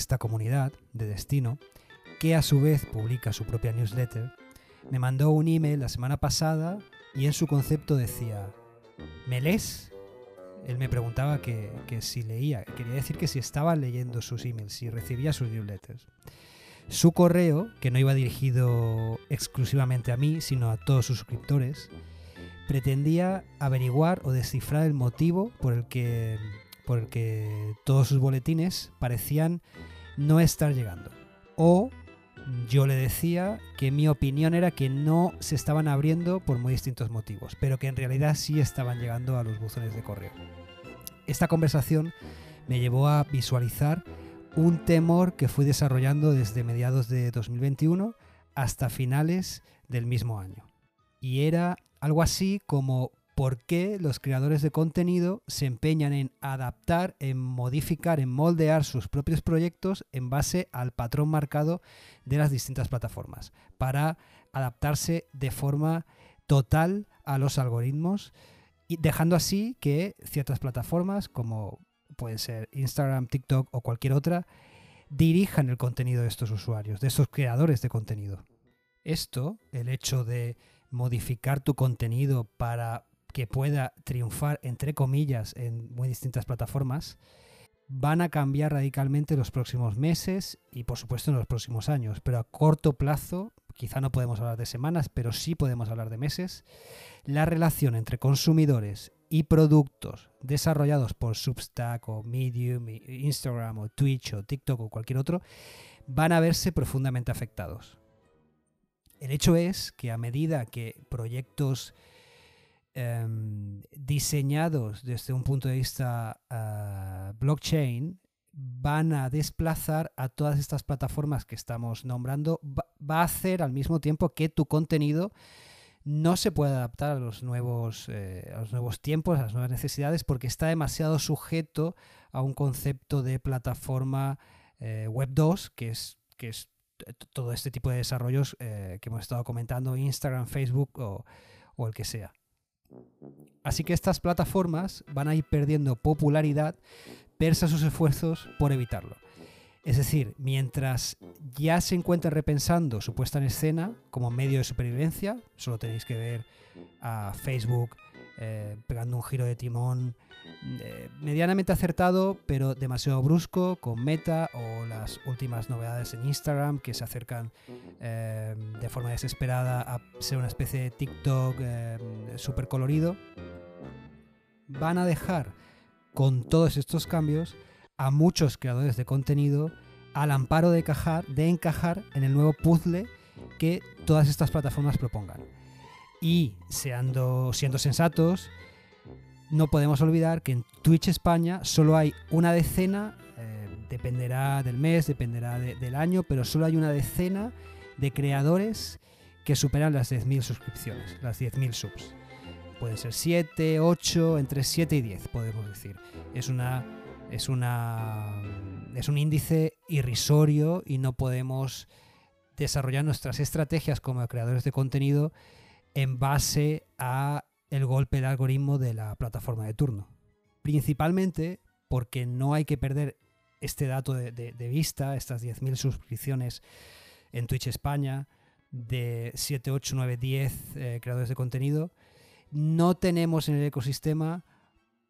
esta comunidad de Destino, que a su vez publica su propia newsletter, me mandó un email la semana pasada y en su concepto decía, ¿me lees? Él me preguntaba que, que si leía, quería decir que si estaba leyendo sus emails, si recibía sus newsletters. Su correo, que no iba dirigido exclusivamente a mí, sino a todos sus suscriptores, pretendía averiguar o descifrar el motivo por el que, por el que todos sus boletines parecían no estar llegando. O yo le decía que mi opinión era que no se estaban abriendo por muy distintos motivos, pero que en realidad sí estaban llegando a los buzones de correo. Esta conversación me llevó a visualizar un temor que fui desarrollando desde mediados de 2021 hasta finales del mismo año. Y era algo así como por qué los creadores de contenido se empeñan en adaptar, en modificar, en moldear sus propios proyectos en base al patrón marcado de las distintas plataformas, para adaptarse de forma total a los algoritmos y dejando así que ciertas plataformas como pueden ser Instagram, TikTok o cualquier otra, dirijan el contenido de estos usuarios, de esos creadores de contenido. Esto, el hecho de modificar tu contenido para que pueda triunfar, entre comillas, en muy distintas plataformas, van a cambiar radicalmente los próximos meses y por supuesto en los próximos años. Pero a corto plazo, quizá no podemos hablar de semanas, pero sí podemos hablar de meses, la relación entre consumidores y productos desarrollados por Substack o Medium, Instagram o Twitch o TikTok o cualquier otro, van a verse profundamente afectados. El hecho es que a medida que proyectos Em, diseñados desde un punto de vista ah, blockchain van a desplazar a todas estas plataformas que estamos nombrando, va, a hacer al mismo tiempo que tu contenido no se puede adaptar a los nuevos, eh, a los nuevos tiempos, a las nuevas necesidades, porque está demasiado sujeto a un concepto de plataforma eh, Web 2, que es, que es todo este tipo de desarrollos eh, que hemos estado comentando, Instagram, Facebook o, o el que sea. Así que estas plataformas van a ir perdiendo popularidad persa sus esfuerzos por evitarlo. Es decir, mientras ya se encuentra repensando su puesta en escena como medio de supervivencia, solo tenéis que ver a Facebook eh, pegando un giro de timón eh, medianamente acertado, pero demasiado brusco, con Meta o las últimas novedades en Instagram que se acercan eh, de forma desesperada a ser una especie de TikTok súper colorido, van a dejar con todos estos cambios a muchos creadores de contenido al amparo de, de encajar en el nuevo puzzle que todas estas plataformas propongan. Y siendo, sensatos, no podemos olvidar que en Twitch España solo hay una decena, eh, dependerá del mes, dependerá del año, pero solo hay una decena de creadores que superan las 10.000 suscripciones, las 10.000 subs. Pueden ser 7, 8, entre 7 y 10, podemos decir. Es un índice irrisorio y no podemos desarrollar nuestras estrategias como creadores de contenido en base a el golpe de algoritmo de la plataforma de turno. Principalmente porque no hay que perder este dato de, vista, estas 10.000 suscripciones en Twitch España, de 7, 8, 9, 10 creadores de contenido. No tenemos en el ecosistema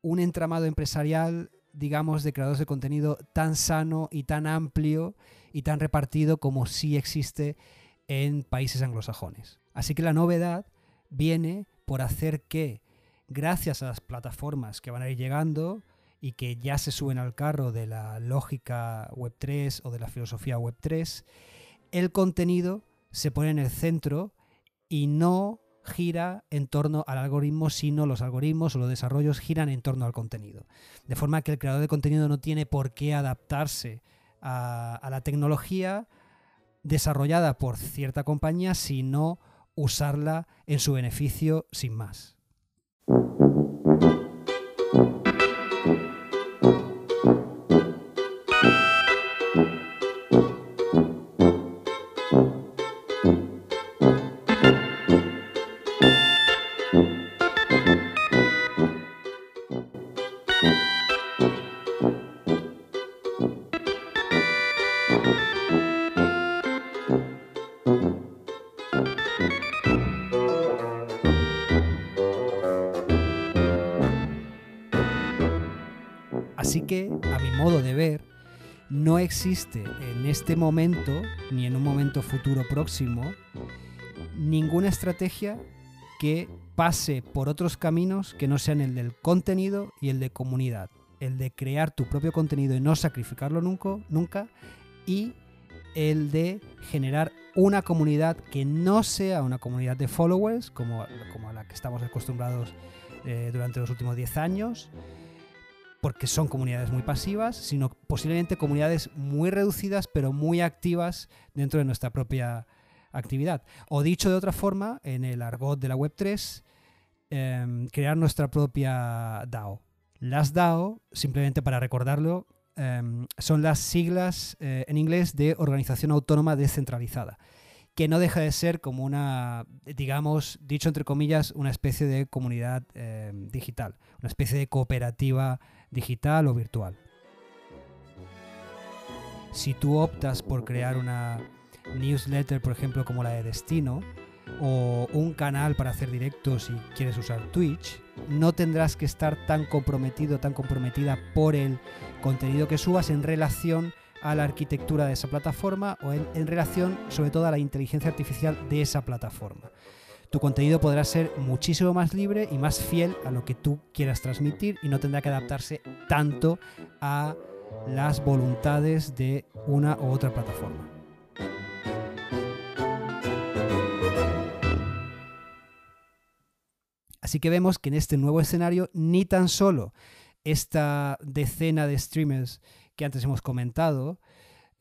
un entramado empresarial, digamos, de creadores de contenido tan sano y tan amplio y tan repartido como sí existe en países anglosajones. Así que la novedad viene por hacer que, gracias a las plataformas que van a ir llegando y que ya se suben al carro de la lógica Web3 o de la filosofía Web3, el contenido se pone en el centro y no gira en torno al algoritmo, sino los algoritmos o los desarrollos giran en torno al contenido. De forma que el creador de contenido no tiene por qué adaptarse a, a la tecnología desarrollada por cierta compañía, sino usarla en su beneficio sin más. Así que, a mi modo de ver, no existe en este momento, ni en un momento futuro próximo, ninguna estrategia que pase por otros caminos que no sean el del contenido y el de comunidad. El de crear tu propio contenido y no sacrificarlo nunca, nunca y el de generar una comunidad que no sea una comunidad de followers, como, como a la que estamos acostumbrados eh, durante los últimos 10 años, porque son comunidades muy pasivas, sino posiblemente comunidades muy reducidas, pero muy activas dentro de nuestra propia actividad. O dicho de otra forma, en el argot de la Web3, em, crear nuestra propia DAO. Las DAO, simplemente para recordarlo, em, son las siglas eh, en inglés de Organización Autónoma Descentralizada que no deja de ser como una, digamos, dicho entre comillas, una especie de comunidad eh, digital, una especie de cooperativa digital o virtual. Si tú optas por crear una newsletter, por ejemplo, como la de Destino, o un canal para hacer directos y quieres usar Twitch, no tendrás que estar tan comprometido, tan comprometida por el contenido que subas en relación a la arquitectura de esa plataforma o en, relación sobre todo a la inteligencia artificial de esa plataforma. Tu contenido podrá ser muchísimo más libre y más fiel a lo que tú quieras transmitir y no tendrá que adaptarse tanto a las voluntades de una u otra plataforma. Así que vemos que en este nuevo escenario ni tan solo esta decena de streamers que antes hemos comentado,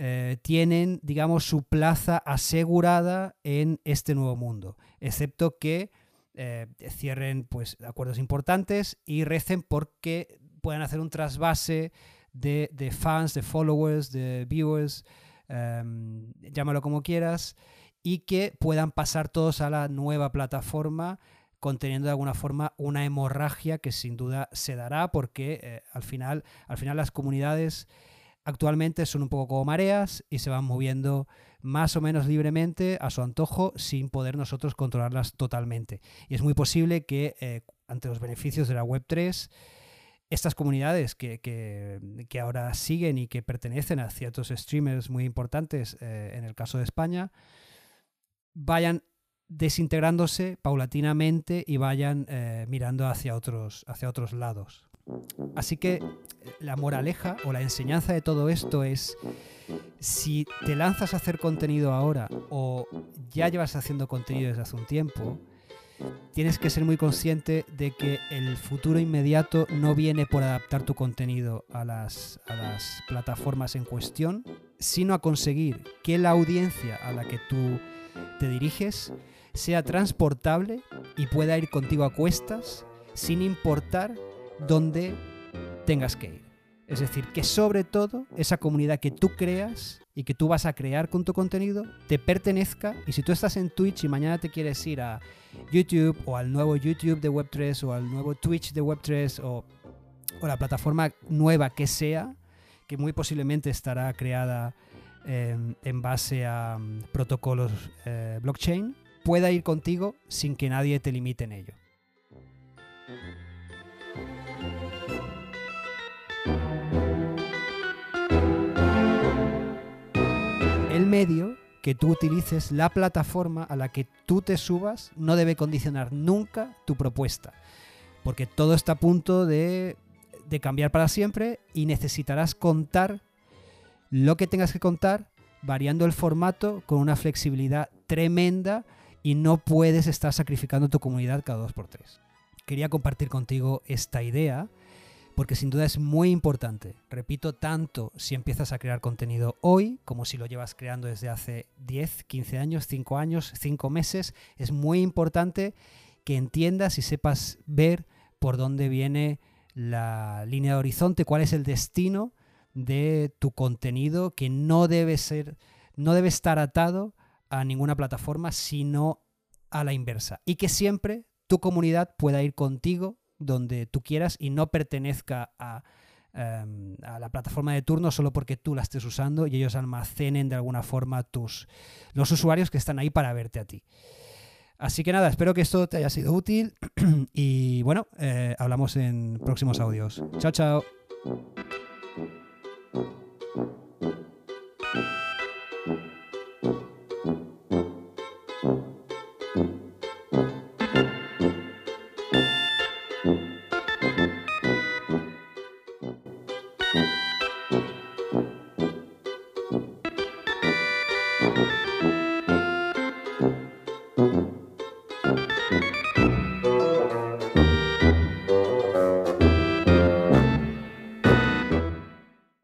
eh, tienen, digamos, su plaza asegurada en este nuevo mundo, excepto que eh, cierren pues, acuerdos importantes y recen porque puedan hacer un trasvase de, fans, de followers, de viewers, em, llámalo como quieras, y que puedan pasar todos a la nueva plataforma conteniendo de alguna forma una hemorragia que sin duda se dará porque eh, al, final, al final las comunidades actualmente son un poco como mareas y se van moviendo más o menos libremente a su antojo sin poder nosotros controlarlas totalmente. Y es muy posible que eh, ante los beneficios de la Web3, estas comunidades que, que, ahora siguen y que pertenecen a ciertos streamers muy importantes, eh, en el caso de España, vayan desintegrándose paulatinamente y vayan eh, mirando hacia otros, hacia otros lados. Así que la moraleja o la enseñanza de todo esto es, si te lanzas a hacer contenido ahora o ya llevas haciendo contenido desde hace un tiempo, tienes que ser muy consciente de que el futuro inmediato no viene por adaptar tu contenido a las, a las plataformas en cuestión, sino a conseguir que la audiencia a la que tú te diriges sea transportable y pueda ir contigo a cuestas sin importar dónde tengas que ir. Es decir, que sobre todo esa comunidad que tú creas y que tú vas a crear con tu contenido te pertenezca y si tú estás en Twitch y mañana te quieres ir a YouTube o al nuevo YouTube de Web3 o al nuevo Twitch de Web3 o, la plataforma nueva que sea, que muy posiblemente estará creada em, en base a mm, protocolos eh, blockchain, pueda ir contigo sin que nadie te limite en ello. Medio que tú utilices, la plataforma a la que tú te subas, no debe condicionar nunca tu propuesta. Porque todo está a punto de, de cambiar para siempre y necesitarás contar lo que tengas que contar, variando el formato con una flexibilidad tremenda y no puedes estar sacrificando tu comunidad cada dos por tres. Quería compartir contigo esta idea porque sin duda es muy importante. Repito, tanto si empiezas a crear contenido hoy como si lo llevas creando desde hace 10, 15 años, 5 años, 5 meses. Es muy importante que entiendas y sepas ver por dónde viene la línea de horizonte, cuál es el destino de tu contenido que no debe ser, no debe estar atado a ninguna plataforma, sino a la inversa. Y que siempre tu comunidad pueda ir contigo donde tú quieras y no pertenezca a, em, a, la plataforma de turno solo porque tú la estés usando y ellos almacenen de alguna forma tus, los usuarios que están ahí para verte a ti. Así que nada, espero que esto te haya sido útil y bueno, eh, hablamos en próximos audios. Chao, chao.